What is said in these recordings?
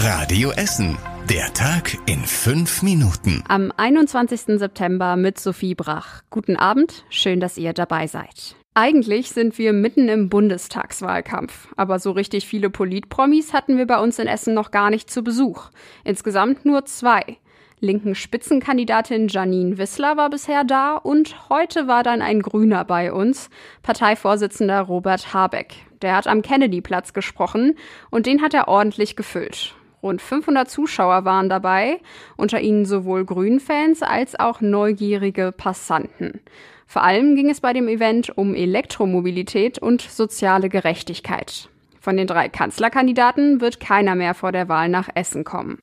Radio Essen. Der Tag in fünf Minuten. Am 21. September mit Sophie Brach. Guten Abend, schön, dass ihr dabei seid. Eigentlich sind wir mitten im Bundestagswahlkampf, aber so richtig viele Politpromis hatten wir bei uns in Essen noch gar nicht zu Besuch. Insgesamt nur zwei. Linken Spitzenkandidatin Janine Wissler war bisher da und heute war dann ein Grüner bei uns, Parteivorsitzender Robert Habeck. Der hat am Kennedy-Platz gesprochen und den hat er ordentlich gefüllt. Rund 500 Zuschauer waren dabei, unter ihnen sowohl Grünfans als auch neugierige Passanten. Vor allem ging es bei dem Event um Elektromobilität und soziale Gerechtigkeit. Von den drei Kanzlerkandidaten wird keiner mehr vor der Wahl nach Essen kommen.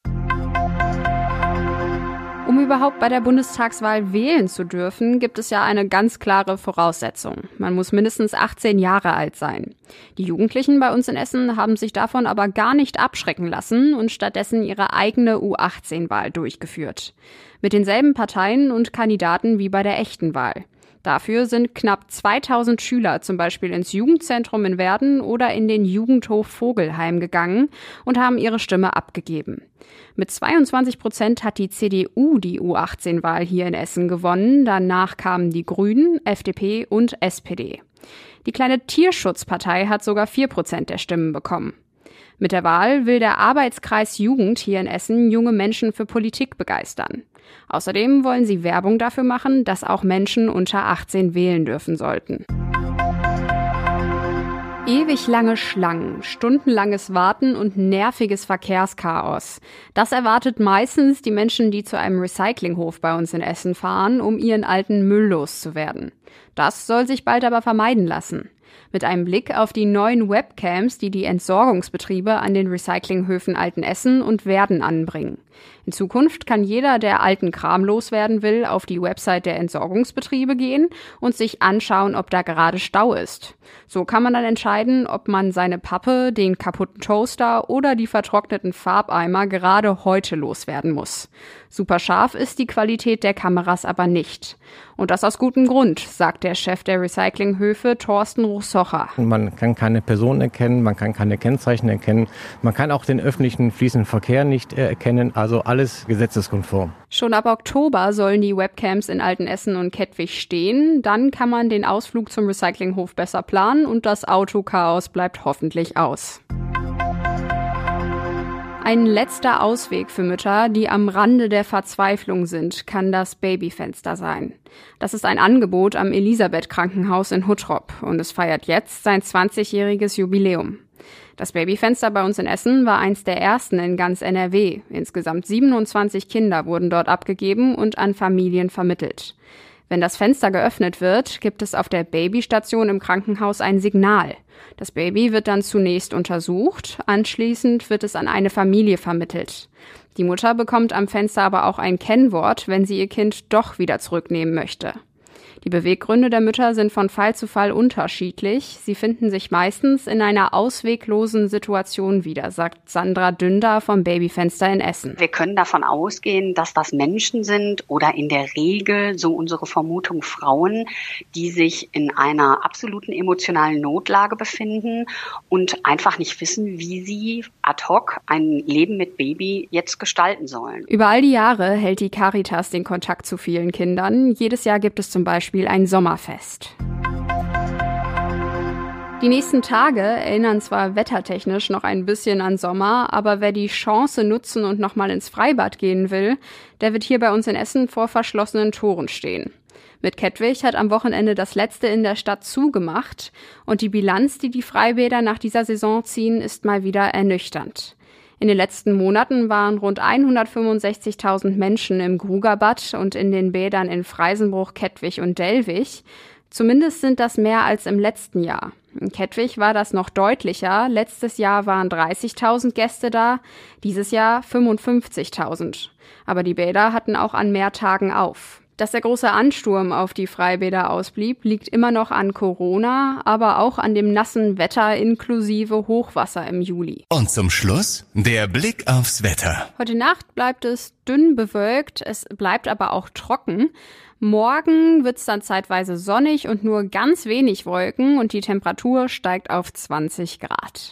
Um überhaupt bei der Bundestagswahl wählen zu dürfen, gibt es ja eine ganz klare Voraussetzung. Man muss mindestens 18 Jahre alt sein. Die Jugendlichen bei uns in Essen haben sich davon aber gar nicht abschrecken lassen und stattdessen ihre eigene U18-Wahl durchgeführt. Mit denselben Parteien und Kandidaten wie bei der echten Wahl. Dafür sind knapp 2000 Schüler zum Beispiel ins Jugendzentrum in Werden oder in den Jugendhof Vogelheim gegangen und haben ihre Stimme abgegeben. Mit 22 Prozent hat die CDU die U18-Wahl hier in Essen gewonnen. Danach kamen die Grünen, FDP und SPD. Die kleine Tierschutzpartei hat sogar 4 Prozent der Stimmen bekommen. Mit der Wahl will der Arbeitskreis Jugend hier in Essen junge Menschen für Politik begeistern. Außerdem wollen sie Werbung dafür machen, dass auch Menschen unter 18 wählen dürfen sollten. Ewig lange Schlangen, stundenlanges Warten und nerviges Verkehrschaos. Das erwartet meistens die Menschen, die zu einem Recyclinghof bei uns in Essen fahren, um ihren alten Müll loszuwerden. Das soll sich bald aber vermeiden lassen. Mit einem Blick auf die neuen Webcams, die die Entsorgungsbetriebe an den Recyclinghöfen Altenessen und Werden anbringen. In Zukunft kann jeder, der alten Kram loswerden will, auf die Website der Entsorgungsbetriebe gehen und sich anschauen, ob da gerade Stau ist. So kann man dann entscheiden, ob man seine Pappe, den kaputten Toaster oder die vertrockneten Farbeimer gerade heute loswerden muss. Super scharf ist die Qualität der Kameras aber nicht. Und das aus gutem Grund, sagt der Chef der Recyclinghöfe Thorsten Russocher. Man kann keine Personen erkennen, man kann keine Kennzeichen erkennen, man kann auch den öffentlichen fließenden Verkehr nicht erkennen. Also alles gesetzeskonform. Schon ab Oktober sollen die Webcams in Altenessen und Kettwig stehen. Dann kann man den Ausflug zum Recyclinghof besser planen und das Autochaos bleibt hoffentlich aus. Ein letzter Ausweg für Mütter, die am Rande der Verzweiflung sind, kann das Babyfenster sein. Das ist ein Angebot am Elisabeth Krankenhaus in Huttrop und es feiert jetzt sein 20-jähriges Jubiläum. Das Babyfenster bei uns in Essen war eins der ersten in ganz NRW. Insgesamt 27 Kinder wurden dort abgegeben und an Familien vermittelt. Wenn das Fenster geöffnet wird, gibt es auf der Babystation im Krankenhaus ein Signal. Das Baby wird dann zunächst untersucht, anschließend wird es an eine Familie vermittelt. Die Mutter bekommt am Fenster aber auch ein Kennwort, wenn sie ihr Kind doch wieder zurücknehmen möchte. Die Beweggründe der Mütter sind von Fall zu Fall unterschiedlich. Sie finden sich meistens in einer ausweglosen Situation wieder, sagt Sandra Dünder vom Babyfenster in Essen. Wir können davon ausgehen, dass das Menschen sind oder in der Regel, so unsere Vermutung, Frauen, die sich in einer absoluten emotionalen Notlage befinden und einfach nicht wissen, wie sie ad hoc ein Leben mit Baby jetzt gestalten sollen. Über all die Jahre hält die Caritas den Kontakt zu vielen Kindern. Jedes Jahr gibt es zum Beispiel Beispiel ein Sommerfest. Die nächsten Tage erinnern zwar wettertechnisch noch ein bisschen an Sommer, aber wer die Chance nutzen und nochmal ins Freibad gehen will, der wird hier bei uns in Essen vor verschlossenen Toren stehen. Mit Kettwig hat am Wochenende das letzte in der Stadt zugemacht und die Bilanz, die die Freibäder nach dieser Saison ziehen, ist mal wieder ernüchternd. In den letzten Monaten waren rund 165.000 Menschen im Grugerbad und in den Bädern in Freisenbruch, Kettwig und Dellwig. Zumindest sind das mehr als im letzten Jahr. In Kettwig war das noch deutlicher. Letztes Jahr waren 30.000 Gäste da, dieses Jahr 55.000. Aber die Bäder hatten auch an mehr Tagen auf. Dass der große Ansturm auf die Freibäder ausblieb, liegt immer noch an Corona, aber auch an dem nassen Wetter inklusive Hochwasser im Juli. Und zum Schluss der Blick aufs Wetter. Heute Nacht bleibt es dünn bewölkt, es bleibt aber auch trocken. Morgen wird es dann zeitweise sonnig und nur ganz wenig Wolken und die Temperatur steigt auf 20 Grad.